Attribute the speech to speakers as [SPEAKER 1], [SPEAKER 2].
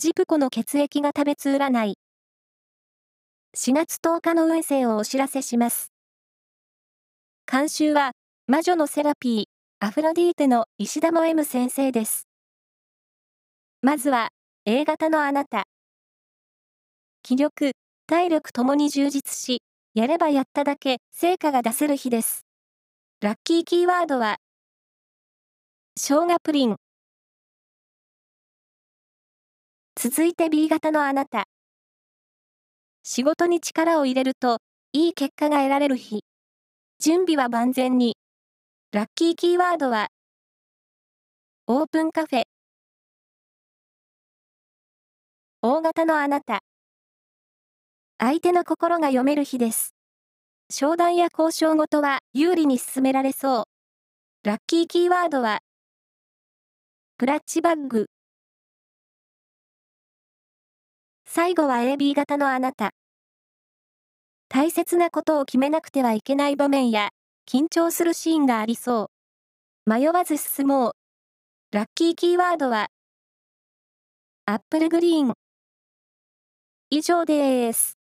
[SPEAKER 1] ジプコの血液が食べつ占い。4月10日の運勢をお知らせします。監修は、魔女のセラピー、アフロディーテの石田も M 先生です。まずは、A 型のあなた。気力、体力ともに充実し、やればやっただけ成果が出せる日です。ラッキーキーワードは、生姜プリン。続いて B 型のあなた。仕事に力を入れると、いい結果が得られる日。準備は万全に。ラッキーキーワードは、オープンカフェ。大型のあなた。相手の心が読める日です。商談や交渉事は有利に進められそう。ラッキーキーワードは、クラッチバッグ。最後は AB 型のあなた。大切なことを決めなくてはいけない場面や、緊張するシーンがありそう。迷わず進もう。ラッキーキーワードは、アップルグリーン。以上です。